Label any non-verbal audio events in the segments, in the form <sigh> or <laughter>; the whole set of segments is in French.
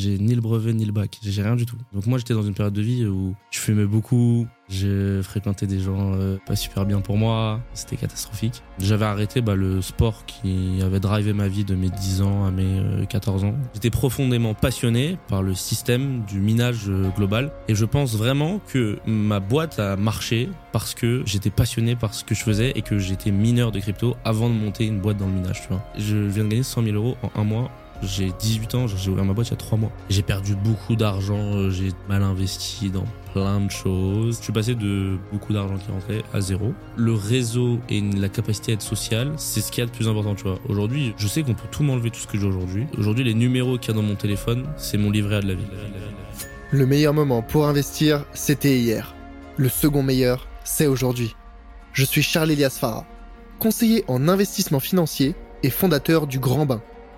J'ai ni le brevet ni le bac. J'ai rien du tout. Donc moi, j'étais dans une période de vie où je fumais beaucoup. J'ai fréquenté des gens euh, pas super bien pour moi. C'était catastrophique. J'avais arrêté bah, le sport qui avait drivé ma vie de mes 10 ans à mes euh, 14 ans. J'étais profondément passionné par le système du minage euh, global. Et je pense vraiment que ma boîte a marché parce que j'étais passionné par ce que je faisais et que j'étais mineur de crypto avant de monter une boîte dans le minage. Tu vois. Je viens de gagner 100 000 euros en un mois j'ai 18 ans, j'ai ouvert ma boîte il y a 3 mois. J'ai perdu beaucoup d'argent, euh, j'ai mal investi dans plein de choses. Je suis passé de beaucoup d'argent qui rentrait à zéro. Le réseau et la capacité à être social, c'est ce qu'il y a de plus important, tu vois. Aujourd'hui, je sais qu'on peut tout m'enlever, tout ce que j'ai aujourd'hui. Aujourd'hui, les numéros qu'il y a dans mon téléphone, c'est mon livret A de la vie. Le meilleur moment pour investir, c'était hier. Le second meilleur, c'est aujourd'hui. Je suis Charles Elias Farah, conseiller en investissement financier et fondateur du Grand Bain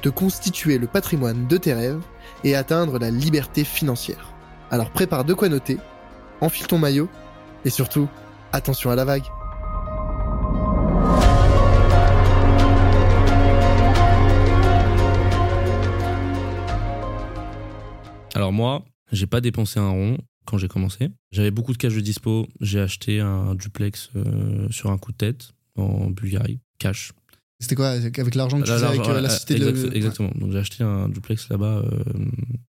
te constituer le patrimoine de tes rêves et atteindre la liberté financière. Alors prépare de quoi noter, enfile ton maillot et surtout, attention à la vague. Alors moi, j'ai pas dépensé un rond quand j'ai commencé. J'avais beaucoup de cash de dispo. J'ai acheté un duplex euh, sur un coup de tête en Bulgarie, cash. C'était quoi Avec l'argent que tu faisais avec euh, la cité de... Exactement. Donc j'ai acheté un duplex là-bas euh,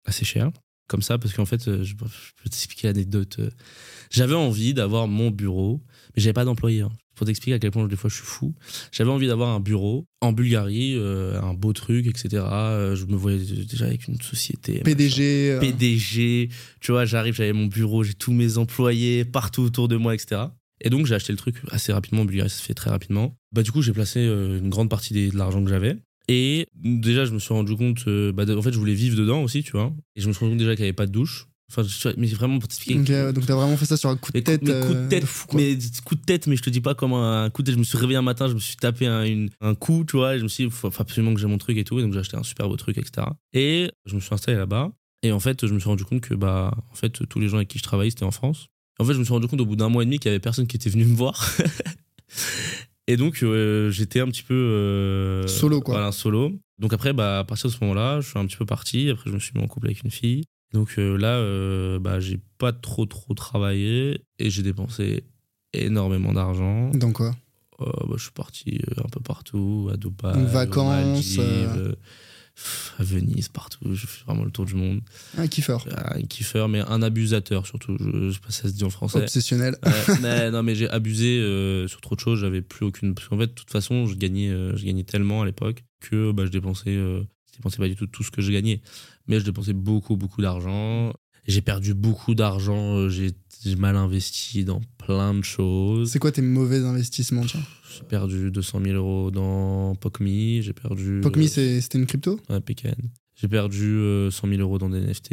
assez cher. Comme ça, parce qu'en fait, euh, je, peux t'expliquer l'anecdote. J'avais envie d'avoir mon bureau, mais j'avais pas d'employé. Hein. Pour t'expliquer à quel point des fois je suis fou. J'avais envie d'avoir un bureau en Bulgarie, un beau truc, etc. je me voyais déjà avec une société. PDG. PDG. Tu vois, j'arrive, j'avais mon bureau, j'ai tous mes employés partout autour de moi, etc. Et donc j'ai acheté le truc assez rapidement en Bulgarie, ça se fait très rapidement. Bah du coup j'ai placé une grande partie de l'argent que j'avais. Et déjà, je me suis rendu compte, euh, bah, en fait, je voulais vivre dedans aussi, tu vois. Et je me suis rendu compte déjà qu'il n'y avait pas de douche. Enfin, mais vraiment pour t'expliquer. Euh, donc, t'as vraiment fait ça sur un coup de tête. Mais, coup de euh, tête, mais coup de tête, mais je te dis pas comme un coup de tête. Je me suis réveillé un matin, je me suis tapé un, une, un coup, tu vois. Et je me suis dit, faut, absolument que j'ai mon truc et tout. Et donc, j'ai acheté un super beau truc, etc. Et je me suis installé là-bas. Et en fait, je me suis rendu compte que, bah, en fait, tous les gens avec qui je travaillais, c'était en France. En fait, je me suis rendu compte au bout d'un mois et demi qu'il y avait personne qui était venu me voir. <laughs> Et donc, euh, j'étais un petit peu. Euh, solo, quoi. Voilà, solo. Donc, après, bah, à partir de ce moment-là, je suis un petit peu parti. Après, je me suis mis en couple avec une fille. Donc euh, là, bah, j'ai pas trop, trop travaillé. Et j'ai dépensé énormément d'argent. Dans quoi? Bah, Je suis parti un peu partout, à Dubaï. vacances à Venise, partout. Je fais vraiment le tour du monde. Un kiffeur. Un kiffeur, mais un abusateur surtout. Je, sais pas si ça se dit en français. Obsessionnel. mais, non, mais j'ai abusé euh, sur trop de choses. J'avais plus aucune. Parce qu'en fait, de toute façon, je gagnais, euh, je gagnais tellement à l'époque que bah, je dépensais, euh, je dépensais pas du tout tout ce que je gagnais. Mais je dépensais beaucoup, beaucoup d'argent. J'ai perdu beaucoup d'argent. J'ai mal investi dans plein de choses. C'est quoi tes mauvais investissements J'ai perdu 200 000 euros dans PocMe. J'ai perdu. PocMe, c'était une crypto Ouais, PKN. J'ai perdu 100 000 euros dans des NFT.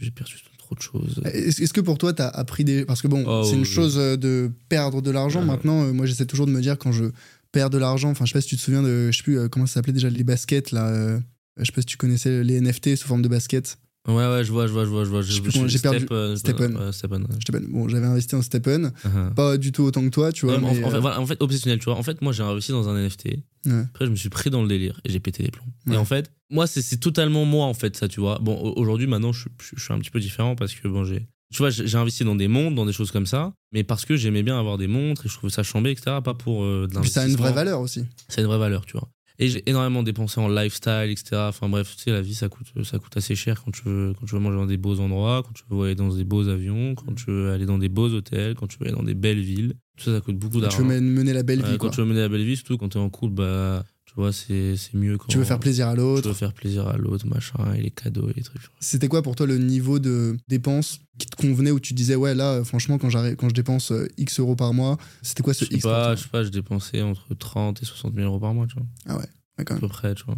j'ai perdu trop de choses. Est-ce que pour toi, tu as appris des. Parce que bon, oh, c'est une chose de perdre de l'argent. Maintenant, moi, j'essaie toujours de me dire quand je perds de l'argent. Enfin, je sais pas si tu te souviens de. Je sais plus comment ça s'appelait déjà, les baskets, là. Je sais pas si tu connaissais les NFT sous forme de baskets. Ouais, ouais, je vois, je vois, je vois. Je vois. J'ai perdu. Euh, Stepen. Stepen. Bon, j'avais investi en Stepen. Uh-huh. Pas du tout autant que toi, tu vois. mais en, fait, euh, voilà, en, fait, obsessionnel, tu vois. En fait, moi, j'ai investi dans un NFT. Après, je me suis pris dans le délire et j'ai pété les plombs. Et en fait, moi, c'est totalement moi, en fait, ça, tu vois. Bon, aujourd'hui, maintenant, je, je, suis un petit peu différent parce que, bon, j'ai. Tu vois, j'ai investi dans des montres, dans des choses comme ça, mais parce que j'aimais bien avoir des montres et je trouvais ça chambé, etc. Pas pour euh, de ça a une vraie valeur aussi. Ça a une vraie valeur, tu vois. Et j'ai énormément dépensé en lifestyle, etc. Enfin bref, tu sais, la vie, ça coûte, ça coûte assez cher quand tu, veux, quand tu veux manger dans des beaux endroits, quand tu veux aller dans des beaux avions, quand tu veux aller dans des beaux hôtels, quand tu veux aller dans des belles villes. Tout ça, ça coûte beaucoup d'argent. Tu veux mener la belle vie, Quand tu veux mener la belle vie, surtout quand tu es en couple, bah, tu vois, c'est mieux quand. Tu veux faire plaisir à l'autre. Tu veux faire plaisir à l'autre, machin, et les cadeaux et les trucs. C'était quoi pour toi le niveau de dépenses qui te convenait où tu disais, ouais, là, franchement, quand, quand je dépense euh, X euros par mois, c'était quoi ce X pas, Je sais pas, je dépensais entre 30 et 60 000 euros par mois, tu vois. Ah ouais. À peu près, tu vois.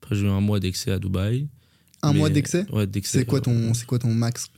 Après, j'ai eu un mois d'excès à Dubaï. Un mois d'excès Ouais, d'excès. C'est quoi, ton, c'est quoi ton max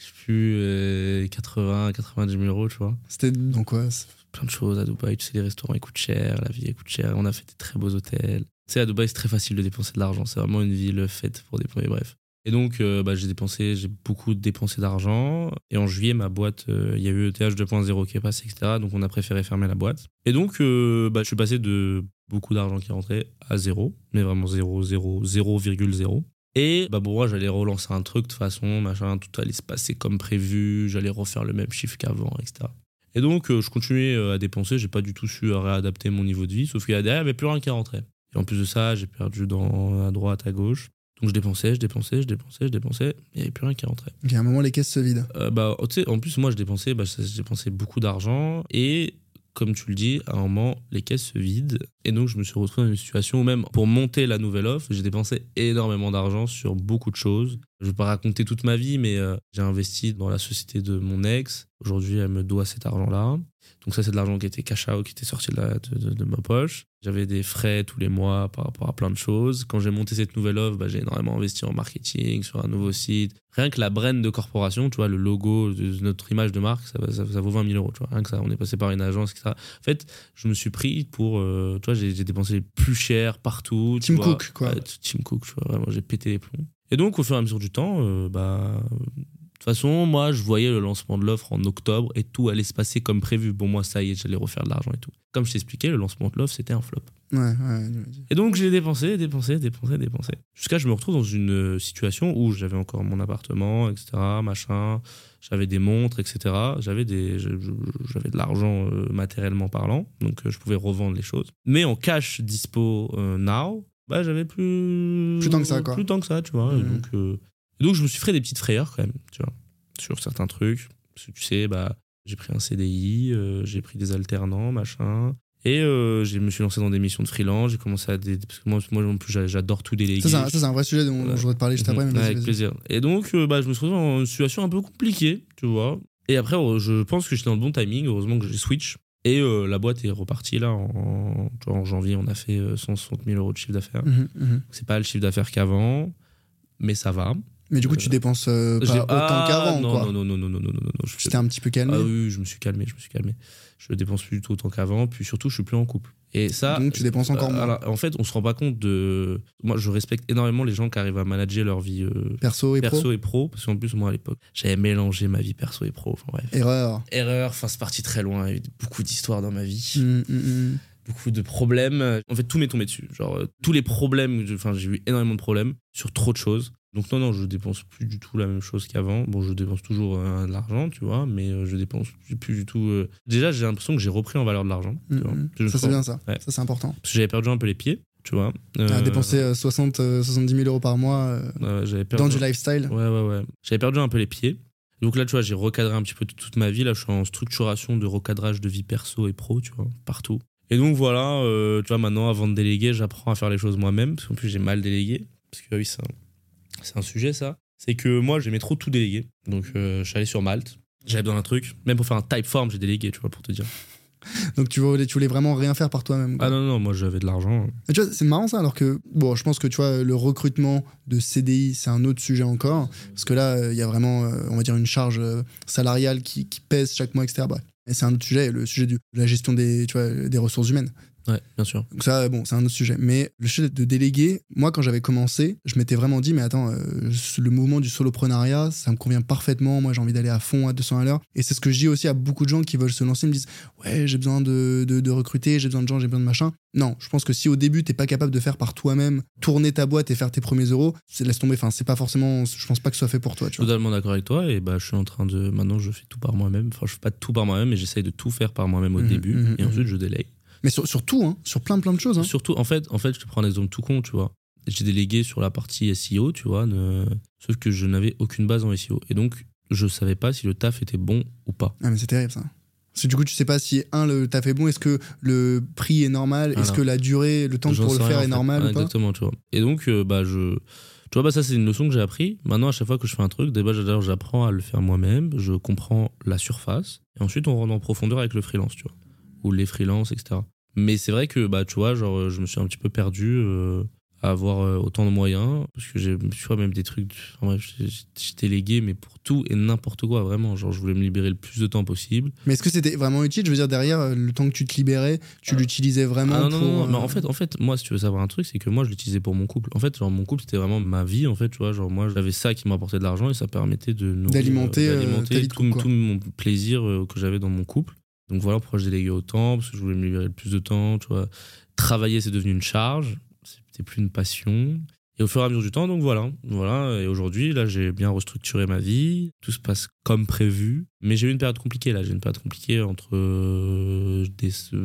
je sais plus, euh, 80, 90 000 euros, tu vois. C'était dans quoi Plein de choses à Dubaï. Tu sais, les restaurants, ils coûtent cher, la vie, elle coûte cher. On a fait des très beaux hôtels. Tu sais, à Dubaï, c'est très facile de dépenser de l'argent. C'est vraiment une ville faite pour dépenser, bref. Et donc, euh, bah, j'ai dépensé, j'ai beaucoup dépensé d'argent. Et en juillet, ma boîte, euh, il y a eu ETH 2.0 qui est passé, etc. Donc, on a préféré fermer la boîte. Et donc, euh, bah, je suis passé de beaucoup d'argent qui rentrait à zéro, mais vraiment zéro, zéro, 0,0. Et bah, pour moi, j'allais relancer un truc de toute façon, machin, tout allait se passer comme prévu, j'allais refaire le même chiffre qu'avant, etc. Et donc, euh, je continuais euh, à dépenser, j'ai pas du tout su euh, réadapter mon niveau de vie, sauf qu'il y a derrière, il n'y avait plus rien qui rentrait. Et en plus de ça, j'ai perdu dans, à droite, à gauche. Donc, je dépensais, je dépensais, je dépensais, je dépensais, il n'y avait plus rien qui rentrait. Ok, à un moment, les caisses se vident. Euh, bah, en plus, moi, je dépensais, bah, je dépensais beaucoup d'argent. Et comme tu le dis, à un moment, les caisses se vident. Et donc, je me suis retrouvé dans une situation où même pour monter la nouvelle offre, j'ai dépensé énormément d'argent sur beaucoup de choses. Je ne vais pas raconter toute ma vie, mais euh, j'ai investi dans la société de mon ex. Aujourd'hui, elle me doit cet argent-là. Donc ça, c'est de l'argent qui était cash out, qui était sorti de, la- de- ma poche. J'avais des frais tous les mois par rapport à plein de choses. Quand j'ai monté cette nouvelle offre, bah, j'ai énormément investi en marketing, sur un nouveau site. Rien que la brand de corporation, tu vois, le logo, de notre image de marque, ça, ça, ça vaut 20 000 euros. Tu vois. Rien que ça, on est passé par une agence, etc. En fait, je me suis pris pour... euh, tu vois, j'ai dépensé plus cher partout. Tim. Cook, quoi. Tim Cook, tu vois, vraiment, j'ai pété les plombs. Et donc, au fur et à mesure du temps, euh, bah... De toute façon, moi, je voyais le lancement de l'offre en octobre et tout allait se passer comme prévu. Bon, moi, ça y est, j'allais refaire de l'argent et tout. Comme je t'expliquais, le lancement de l'offre, c'était un flop. Ouais, ouais. Et donc, j'ai dépensé, dépensé, dépensé, dépensé. Jusqu'à ce que je me retrouve dans une euh, situation où j'avais encore mon appartement, etc., machin. J'avais des montres, etc. J'avais des, j'avais de l'argent euh, matériellement parlant, donc euh, je pouvais revendre les choses. Mais en cash dispo euh, now, bah, j'avais plus. Plus tant que ça, quoi. Plus tant que ça, tu vois. Donc, et donc, je me suis fait des petites frayeurs quand même, tu vois, sur certains trucs. Parce que tu sais, bah, j'ai pris un CDI, euh, j'ai pris des alternants, machin. Et euh, je me suis lancé dans des missions de freelance. J'ai commencé à. Dé... Parce que moi, moi non plus, j'a- j'adore tout déléguer. Ça, c'est un, ça, c'est un vrai sujet dont, je voudrais te parler juste après. Mhm, avec vas-y. plaisir. Et donc, euh, bah, je me suis retrouvé dans une situation un peu compliquée, tu vois. Et après, euh, je pense que j'étais dans le bon timing. Heureusement que j'ai switch. Et euh, la boîte est repartie là. En, tu vois, en janvier, on a fait euh, 160 000 euros de chiffre d'affaires. Mhm, mhm. C'est pas le chiffre d'affaires qu'avant, mais ça va. Mais du coup, tu dépenses euh, pas autant Ah, qu'avant, non, quoi. Non, non, non, non, non, non, non, non. T'es un petit peu calmé. Ah oui, je me suis calmé, je me suis calmé. Je dépense plus du tout autant qu'avant, puis surtout, je suis plus en couple. Et ça. Donc, tu dépenses encore euh, moins. alors, en fait, on se rend pas compte de. Moi, je respecte énormément les gens qui arrivent à manager leur vie euh, Perso et pro. perso et pro, parce qu'en plus, moi, à l'époque, j'avais mélangé ma vie perso et pro. Enfin, bref. Erreur. Erreur, enfin, c'est parti très loin. Il y a eu beaucoup d'histoires dans ma vie, Mhm, mhm. beaucoup de problèmes. En fait, tout m'est tombé dessus. Genre, euh, tous les problèmes, enfin, j'ai eu énormément de problèmes sur trop de choses. Donc, non, non, je dépense plus du tout la même chose qu'avant. Bon, je dépense toujours euh, de l'argent, tu vois, mais euh, je dépense plus, plus du tout. euh, Déjà, j'ai l'impression que j'ai repris en valeur de l'argent. tu vois. Mhm. Je me Ça, c'est sens- bien ça. Ouais. Ça, c'est important. Parce que j'avais perdu un peu les pieds, tu vois. Euh, dépenser euh, 60, euh, 70 000 euros par mois euh, ouais, j'avais perdu dans du lifestyle. Ouais, ouais, ouais. J'avais perdu un peu les pieds. Donc là, tu vois, j'ai recadré un petit peu toute ma vie. Là, je suis en structuration de recadrage de vie perso et pro, tu vois, partout. Et donc voilà, euh, tu vois, maintenant, avant de déléguer, j'apprends à faire les choses moi-même. Parce qu'en plus, j'ai mal délégué. Parce que oui, c'est un, c'est un sujet, ça. C'est que moi, j'aimais trop tout déléguer. Donc, euh, je suis allé sur Malte. J'avais besoin d'un truc. Même pour faire un type form, j'ai délégué, tu vois, pour te dire. <laughs> Donc, tu voulais, tu voulais vraiment rien faire par toi-même. Ah non, non, moi, j'avais de l'argent. Mais tu vois, c'est marrant ça, alors que, bon, je pense que tu vois, le recrutement de CDI, c'est un autre sujet encore. Parce que là, euh, il y a vraiment, euh, on va dire, une charge euh, salariale qui, qui pèse chaque mois, etc. Et c'est un autre sujet, le sujet de la gestion des, tu vois, des ressources humaines. Ouais, bien sûr. Donc ça, bon, c'est un autre sujet. Mais le sujet de déléguer, moi, quand j'avais commencé, je m'étais vraiment dit, mais attends, euh, le mouvement du soloprenariat, ça me convient parfaitement. Moi, j'ai envie d'aller à fond, à 200 à l'heure. Et c'est ce que je dis aussi à beaucoup de gens qui veulent se lancer, ils me disent, ouais, j'ai besoin de, de, de recruter, j'ai besoin de gens, j'ai besoin de machin. Non, je pense que si au début, t'es pas capable de faire par toi-même, tourner ta boîte et faire tes premiers euros, c'est laisse tomber. Enfin, c'est pas forcément, je pense pas que ce soit fait pour toi, tu vois. Totalement d'accord avec toi. Et bah, je suis en train de. Maintenant, je fais tout par moi-même. Enfin, je fais pas tout par moi-même, mais j'essaye de tout faire par moi-même au Mhm, début. mhm, et ensuite, je délègue. Mais sur, sur tout, hein, sur plein, plein de choses. Hein. Surtout, en fait, en fait, je te prends un exemple tout con, tu vois. J'ai délégué sur la partie SEO, tu vois, ne- sauf que je n'avais aucune base en SEO. Et donc, je savais pas si le taf était bon ou pas. Ah mais c'est terrible ça. Parce que du coup, tu sais pas si, un, le taf est bon, est-ce que le prix est normal, est-ce que la durée, le temps pour le faire est fait. normal ou pas Exactement, tu vois. Et donc, euh, bah, je. Tu vois, bah, ça, c'est une leçon que j'ai appris. Maintenant, à chaque fois que je fais un truc, d'abord, j'adore- j'apprends à le faire moi-même, je comprends la surface, et ensuite, on rentre en profondeur avec le freelance, tu vois. Ou les freelances, etc. Mais c'est vrai que, bah, tu vois, genre, je me suis un petit peu perdu euh, à avoir euh, autant de moyens parce que j'ai tu vois même des trucs enfin, j'étais légué mais pour tout et n'importe quoi vraiment genre je voulais me libérer le plus de temps possible Mais est-ce que c'était vraiment utile? Je veux dire, derrière, euh, le temps que tu te libérais, tu l'utilisais vraiment Ah non, non, pour. non, mais euh, en fait, en fait, moi, si tu veux savoir un truc, c'est que moi, je l'utilisais pour mon couple. En fait, genre, mon couple, c'était vraiment ma vie, en fait, tu vois. Genre, moi, j'avais ça qui m'apportait de l'argent et ça permettait de nourrir, D'alimenter, euh, euh, d'alimenter ta vie de tout, couple, quoi. tout mon plaisir euh, que j'avais dans mon couple. Donc voilà pourquoi je déléguais autant, parce que je voulais me libérer le plus de temps, tu vois. Travailler, c'est devenu une charge, c'était plus une passion. Et au fur et à mesure du temps, donc voilà, voilà. Et aujourd'hui, là, j'ai bien restructuré ma vie. Tout se passe comme prévu. Mais j'ai eu une période compliquée, là. J'ai une période compliquée entre euh,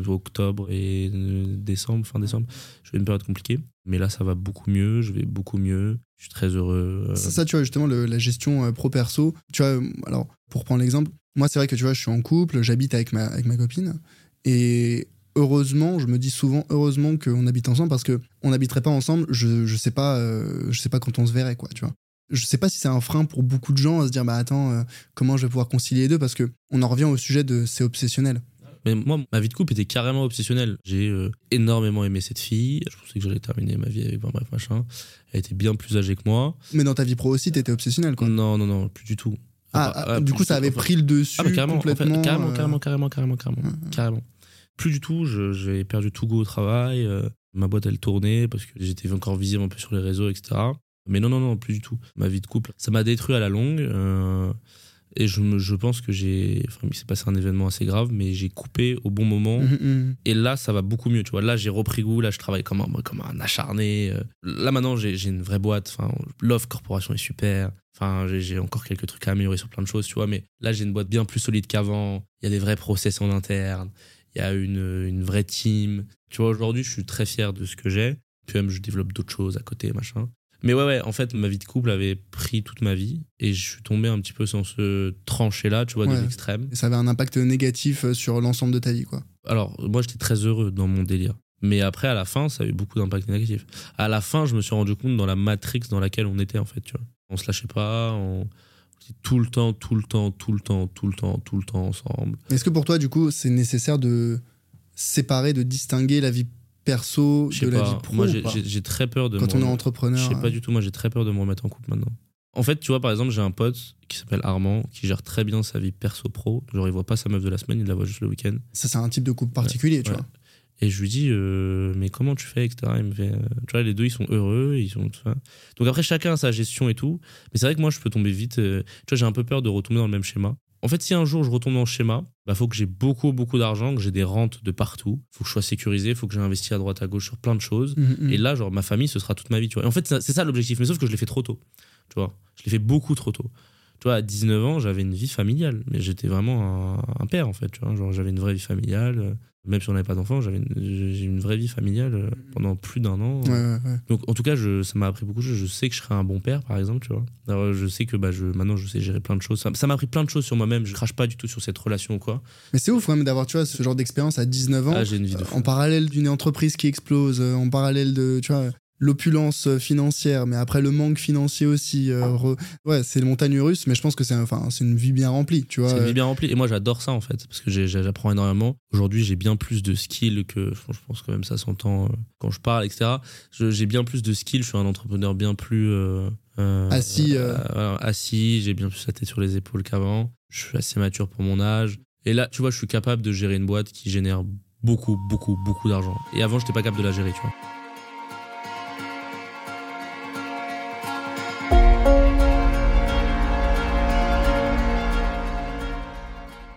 octobre et euh, décembre, fin décembre. J'ai eu une période compliquée. Mais là, ça va beaucoup mieux. Je vais beaucoup mieux. Je suis très heureux. euh, Ça, tu vois, justement, le- la gestion euh, pro-perso. Tu vois, alors, pour prendre l'exemple, moi, c'est vrai que tu vois, je suis en couple, j'habite avec ma, avec ma copine. Et heureusement, je me dis souvent, heureusement qu'on habite ensemble parce que on n'habiterait pas ensemble, je, je sais pas, euh, je sais pas quand on se verrait, quoi, tu vois. Je sais pas si c'est un frein pour beaucoup de gens à se dire, bah attends, euh, comment je vais pouvoir concilier les deux parce que on en revient au sujet de c'est obsessionnel. Mais moi, ma vie de couple était carrément obsessionnelle. J'ai euh, énormément aimé cette fille. Je pensais que j'allais terminer ma vie avec, enfin, bref, machin. Elle était bien plus âgée que moi. Mais dans ta vie pro aussi, t'étais obsessionnel, quoi. Non, non, non, plus du tout. Ah, ah, ouais, du coup, ça avait pris le dessus Ah, en fait, complètement. carrément, carrément, carrément, carrément, carrément, carrément. Plus du tout, j'ai perdu tout goût au travail. euh, ma boîte, elle tournait parce que j'étais encore visible un peu sur les réseaux, etc. Mais non, non, non, plus du tout. Ma vie de couple, ça m'a détruit à la longue. euh, et je, me- je pense que j'ai. Enfin, il s'est passé un événement assez grave, mais j'ai coupé au bon moment. mhm, mhm. Et là, ça va beaucoup mieux, tu vois. Là, j'ai repris goût, là, je travaille comme un, comme un acharné. euh. Là, maintenant, j'ai une vraie boîte. Enfin, l'offre corporation est super. Enfin, j'ai encore quelques trucs à améliorer sur plein de choses, tu vois. Mais là, j'ai une boîte bien plus solide qu'avant. Il y a des vrais process en interne. Il y a une, une vraie team. Tu vois, aujourd'hui, je suis très fier de ce que j'ai. Puis même, je développe d'autres choses à côté, machin. Mais ouais, ouais, en fait, ma vie de couple avait pris toute ma vie. Et je suis tombé un petit peu dans ce tranché-là, tu vois, Ouais. des extrêmes. Et ça avait un impact négatif euh, sur l'ensemble de ta vie, quoi. Alors, moi, j'étais très heureux dans mon délire. Mais après, à la fin, ça a eu beaucoup d'impact négatif. À la fin, je me suis rendu compte dans la matrix dans laquelle on était, en fait, tu vois. On se lâchait pas, on tout le temps, tout le temps, tout le temps, tout le temps, tout le temps ensemble. Est-ce que pour toi, du coup, c'est nécessaire de séparer, de distinguer la vie perso de la vie pro moi, j'ai- très peur de Quand on est entrepreneur. Je sais pas euh, du tout, moi, j'ai très peur de me remettre en couple maintenant. En fait, tu vois, par exemple, j'ai un pote qui s'appelle Armand, qui gère très bien sa vie perso-pro. Genre, il voit pas sa meuf de la semaine, il la voit juste le week-end. Ça, c'est un type de couple particulier, tu ouais. vois. Et je lui dis, euh, mais comment tu fais, etc. Il me fait, euh, tu vois, les deux, ils sont heureux, ils sont. Donc après, chacun a sa gestion et tout. Mais c'est vrai que moi, je peux tomber vite. euh, tu vois, j'ai un peu peur de retomber dans le même schéma. En fait, si un jour je retombe dans le schéma, bah faut que j'ai beaucoup, beaucoup d'argent, que j'ai des rentes de partout. Faut que je sois sécurisé, faut que j'ai investi à droite, à gauche sur plein de choses. Mhm, mhm. Et là, genre, ma famille, ce sera toute ma vie, tu vois. Et en fait, c'est ça l'objectif. Mais sauf que je l'ai fait trop tôt. Tu vois, je l'ai fait beaucoup trop tôt. Tu vois, à 19 ans, j'avais une vie familiale. Mais j'étais vraiment un, un père, en fait. Tu vois, genre, j'avais une vraie vie familiale. Même si on n'avait pas d'enfant, j'avais une, j'ai une vraie vie familiale euh, pendant plus d'un an. Ouais, ouais, ouais. Donc, en tout cas, je, ça m'a appris beaucoup de choses. Je sais que je serai un bon père, par exemple, tu vois. Alors, je sais que bah, je, maintenant, je sais gérer plein de choses. Ça m'a appris plein de choses sur moi-même. Je crache pas du tout sur cette relation ou quoi. Mais c'est ouf quand même d'avoir, tu vois, ce genre d'expérience à 19 ans. Ah, j'ai une vie de euh, en parallèle d'une entreprise qui explose, euh, en parallèle de, tu vois, l'opulence euh, financière, mais après le manque financier aussi. euh, re- Ouais, c'est le montagne russe, mais je pense que c'est enfin, c'est une vie bien remplie, tu vois. C'est une vie bien remplie. Et moi, j'adore ça, en fait, parce que j'apprends énormément. Aujourd'hui, j'ai bien plus de skills que. Je pense que même ça s'entend euh, quand je parle, etc. Je- J'ai bien plus de skills. Je suis un entrepreneur bien plus. euh, euh, Assis, euh. assis. J'ai bien plus la tête sur les épaules qu'avant. Je suis assez mature pour mon âge. Et là, tu vois, je suis capable de gérer une boîte qui génère beaucoup, beaucoup, beaucoup d'argent. Et avant, j'étais pas capable de la gérer, tu vois.